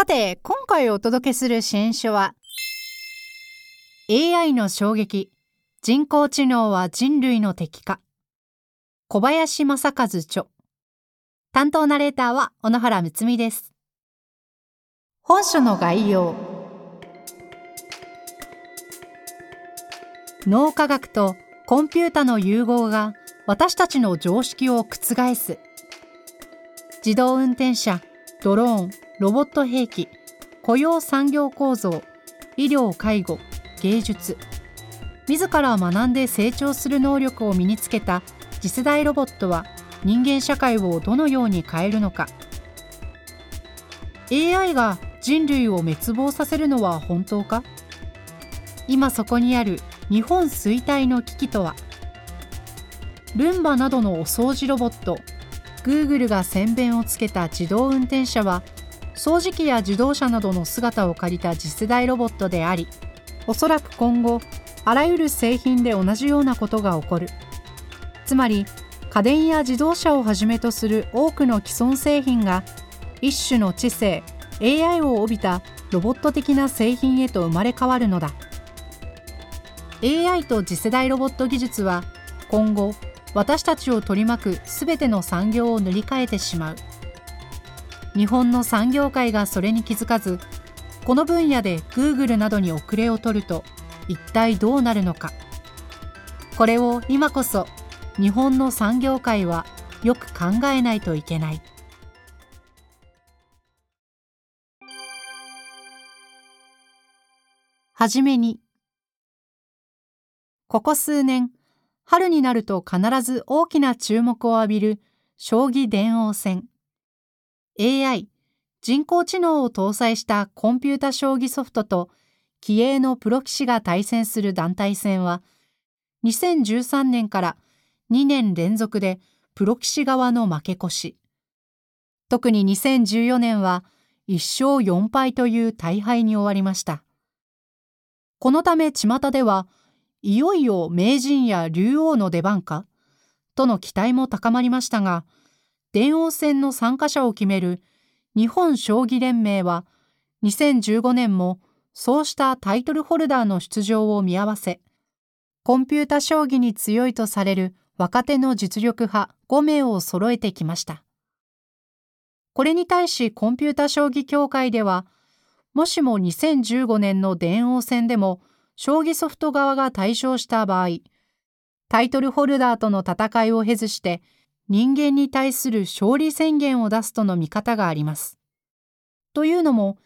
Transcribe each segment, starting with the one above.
さて今回お届けする新書は AI の衝撃。人工知能は人類の敵か小林正和著。担当ナレーターは小野原睦美です。本書の概要。脳科学とコンピュータの融合が私たちの常識を覆す。自動運転車ドローンロボット兵器雇用産業構造医療介護芸術。自ら学んで成長する能力を身につけた次世代ロボットは人間社会をどのように変えるのか。AI が人類を滅亡させるのは本当か？今そこにある日本衰退の危機とは？ルンバなどのお掃除ロボット Google が宣伝をつけた自動運転車は掃除機や自動車などの姿を借りた次世代ロボットでありおそらく今後あらゆる製品で同じようなことが起こる。つまり家電や自動車をはじめとする多くの既存製品が一種の知性 AI を帯びたロボット的な製品へと生まれ変わるのだ。AI と次世代ロボット技術は今後私たちを取り巻く全ての産業を塗り替えてしまう。日本の産業界がそれに気づかずこの分野で Google などに遅れを取ると一体どうなるのか。これを今こそ日本の産業界はよく考えないといけない。はじめにここ数年春になると必ず大きな注目を浴びる将棋電王戦。AI 人工知能を搭載したコンピュータ将棋ソフトと気鋭のプロ棋士が対戦する団体戦は2013年から2年連続でプロ棋士側の負け越し。特に2014年は1勝4敗という大敗に終わりました。このため巷ではいよいよ名人や竜王の出番かとの期待も高まりましたが電王戦の参加者を決める日本将棋連盟は2015年もそうしたタイトルホルダーの出場を見合わせコンピュータ将棋に強いとされる若手の実力派5名を揃えてきました。これに対しコンピュータ将棋協会ではもしも2015年の電王戦でも将棋ソフト側が対象した場合タイトルホルダーとの戦いを経ずして人間に対する勝利宣言を出すとの見方があります。というのも、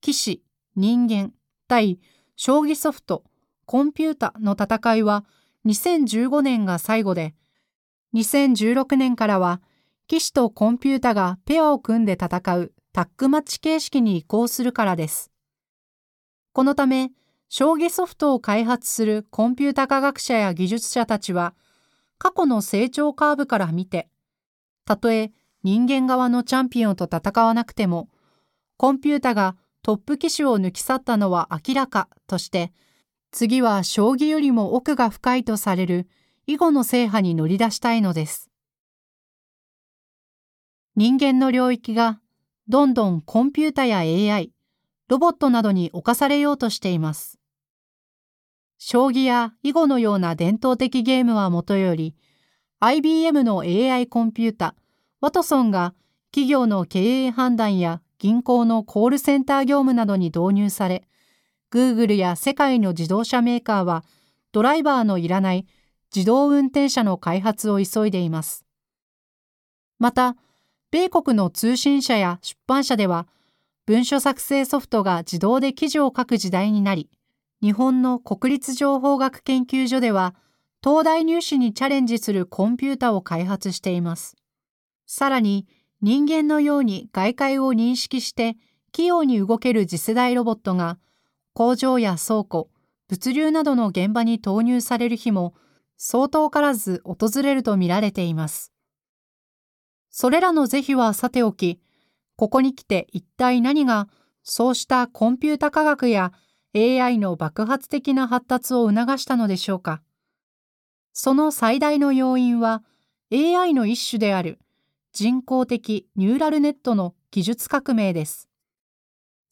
騎士、人間、対将棋ソフト、コンピュータの戦いは2015年が最後で、2016年からは騎士とコンピュータがペアを組んで戦うタッグマッチ形式に移行するからです。このため、将棋ソフトを開発するコンピュータ科学者や技術者たちは、過去の成長カーブから見て、たとえ人間側のチャンピオンと戦わなくても、コンピュータがトップ機種を抜き去ったのは明らかとして、次は将棋よりも奥が深いとされる囲碁の制覇に乗り出したいのです。人間の領域がどんどんコンピュータや AI、ロボットなどに侵されようとしています。将棋や囲碁のような伝統的ゲームはもとより、IBM の AI コンピュータ、ワトソンが企業の経営判断や銀行のコールセンター業務などに導入され、Google や世界の自動車メーカーはドライバーのいらない自動運転車の開発を急いでいます。また、米国の通信社や出版社では、文書作成ソフトが自動で記事を書く時代になり、日本の国立情報学研究所では、東大入試にチャレンジするコンピュータを開発しています。さらに、人間のように外界を認識して器用に動ける次世代ロボットが工場や倉庫、物流などの現場に投入される日も相当からず訪れると見られています。それらの是非はさておき、ここに来て一体何がそうしたコンピュータ科学や AI の爆発的な発達を促したのでしょうか。その最大の要因は AI の一種である人工的ニューラルネットの技術革命です。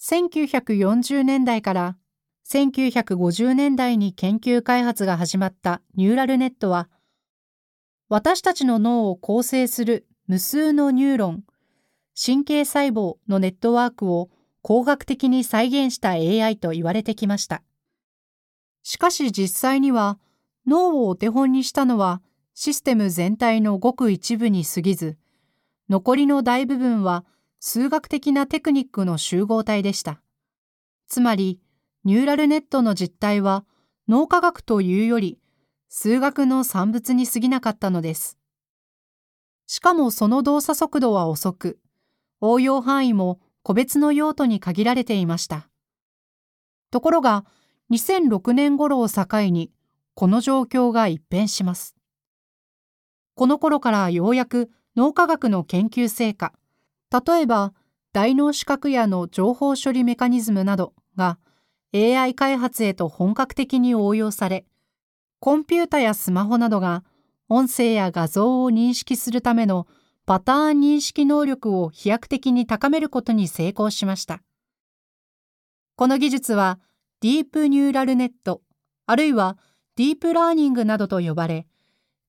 1940年代から1950年代に研究開発が始まったニューラルネットは、私たちの脳を構成する無数のニューロン、神経細胞のネットワークを工学的に再現した AI と言われてきました。しかし実際には、脳をお手本にしたのはシステム全体のごく一部に過ぎず、残りの大部分は数学的なテクニックの集合体でした。つまり、ニューラルネットの実態は脳科学というより数学の産物に過ぎなかったのです。しかもその動作速度は遅く、応用範囲も個別の用途に限られていました。ところが、2006年頃を境に、この状況が一変します。この頃からようやく脳科学の研究成果、例えば大脳視覚野の情報処理メカニズムなどが AI 開発へと本格的に応用され、コンピュータやスマホなどが音声や画像を認識するためのパターン認識能力を飛躍的に高めることに成功しました。この技術はディープニューラルネット、あるいはディープラーニングなどと呼ばれ、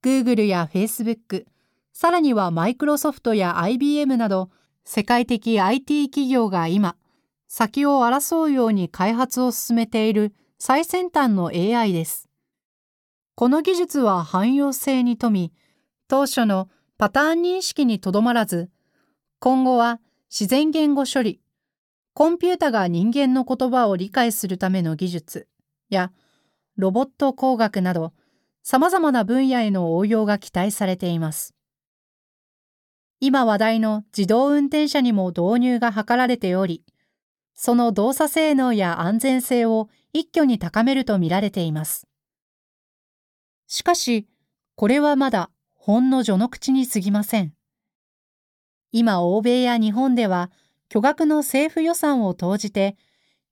Google や Facebook、さらにはマイクロソフトや IBM など世界的 IT 企業が今、先を争うように開発を進めている最先端の AI です。この技術は汎用性に富み、当初のパターン認識にとどまらず、今後は自然言語処理、コンピュータが人間の言葉を理解するための技術やロボット工学など様々な分野への応用が期待されています。今話題の自動運転車にも導入が図られており、その動作性能や安全性を一挙に高めるとみられています。しかし、これはまだほんの序の口に過ぎません。今、欧米や日本では巨額の政府予算を投じて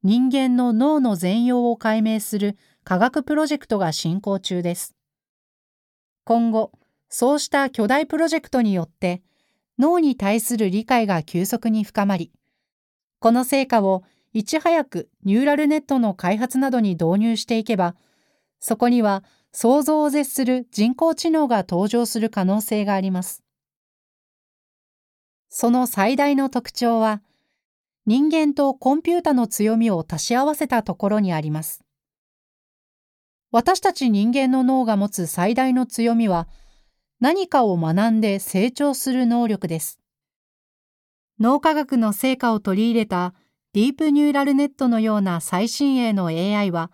人間の脳の全容を解明する科学プロジェクトが進行中です。今後、そうした巨大プロジェクトによって脳に対する理解が急速に深まり、この成果をいち早くニューラルネットの開発などに導入していけば、そこには想像を絶する人工知能が登場する可能性があります。その最大の特徴は、人間とコンピュータの強みを足し合わせたところにあります。私たち人間の脳が持つ最大の強みは、何かを学んで成長する能力です。脳科学の成果を取り入れたディープニューラルネットのような最新鋭の AI は、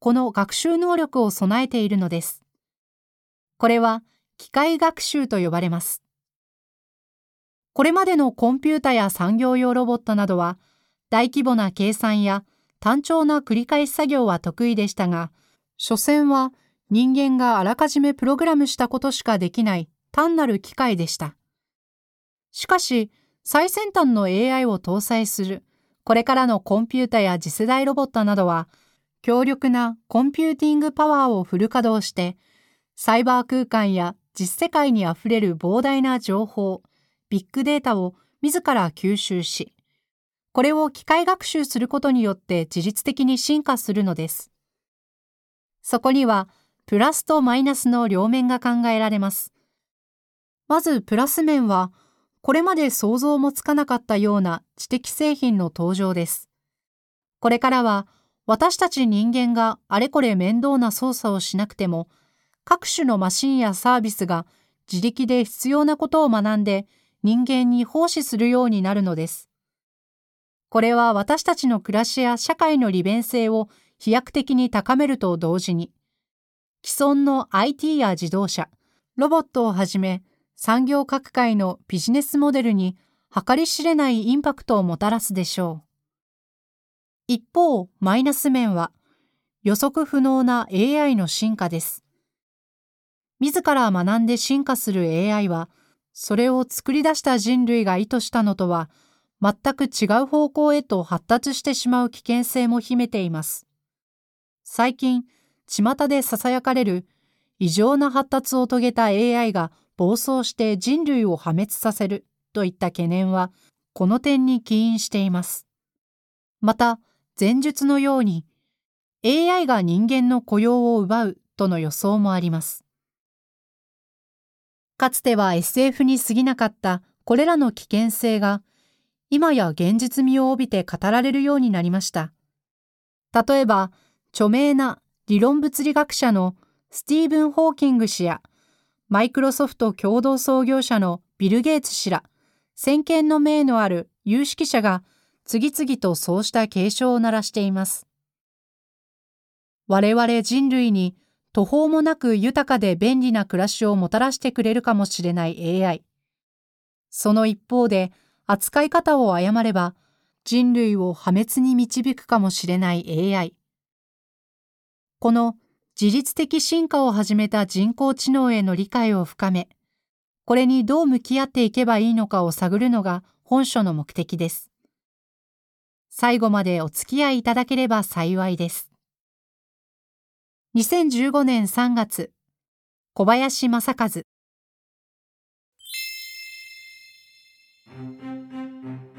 この学習能力を備えているのです。これは機械学習と呼ばれます。これまでのコンピュータや産業用ロボットなどは、大規模な計算や単調な繰り返し作業は得意でしたが、所詮は人間があらかじめプログラムしたことしかできない単なる機械でした。しかし、最先端の AI を搭載するこれからのコンピュータや次世代ロボットなどは、強力なコンピューティングパワーをフル稼働して、サイバー空間や実世界にあふれる膨大な情報、ビッグデータを自ら吸収し、これを機械学習することによって自律的に進化するのです。そこには、プラスとマイナスの両面が考えられます。まずプラス面は、これまで想像もつかなかったような知的製品の登場です。これからは私たち人間があれこれ面倒な操作をしなくても、各種のマシンやサービスが自力で必要なことを学んで人間に奉仕するようになるのです。これは私たちの暮らしや社会の利便性を飛躍的に高めると同時に、既存の IT や自動車、ロボットをはじめ産業各界のビジネスモデルに計り知れないインパクトをもたらすでしょう。一方、マイナス面は予測不能な AI の進化です。自ら学んで進化する AI は、それを作り出した人類が意図したのとは全く違う方向へと発達してしまう危険性も秘めています。最近、巷で囁かれる異常な発達を遂げた AI が暴走して人類を破滅させるといった懸念は、この点に起因しています。また、前述のように、AI が人間の雇用を奪うとの予想もあります。かつては SF に過ぎなかったこれらの危険性が、今や現実味を帯びて語られるようになりました。例えば、著名な理論物理学者のスティーブン・ホーキング氏や、マイクロソフト共同創業者のビル・ゲイツ氏ら、先見の明のある有識者が次々とそうした警鐘を鳴らしています。我々人類に途方もなく豊かで便利な暮らしをもたらしてくれるかもしれない AI。その一方で扱い方を誤れば人類を破滅に導くかもしれない AI。この自律的進化を始めた人工知能への理解を深め、これにどう向き合っていけばいいのかを探るのが本書の目的です。最後までお付き合いいただければ幸いです。2015年3月、小林正和。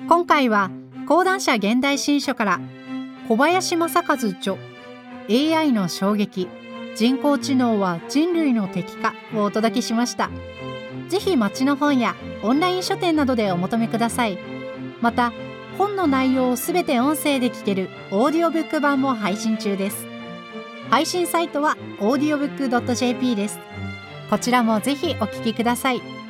今回は講談社現代新書から小林正和著 AI の衝撃人工知能は人類の敵かをお届けしました。ぜひ町の本やオンライン書店などでお求めください。また本の内容をすべて音声で聞けるオーディオブック版も配信中です。配信サイトは audiobook.jp です。こちらもぜひお聞きください。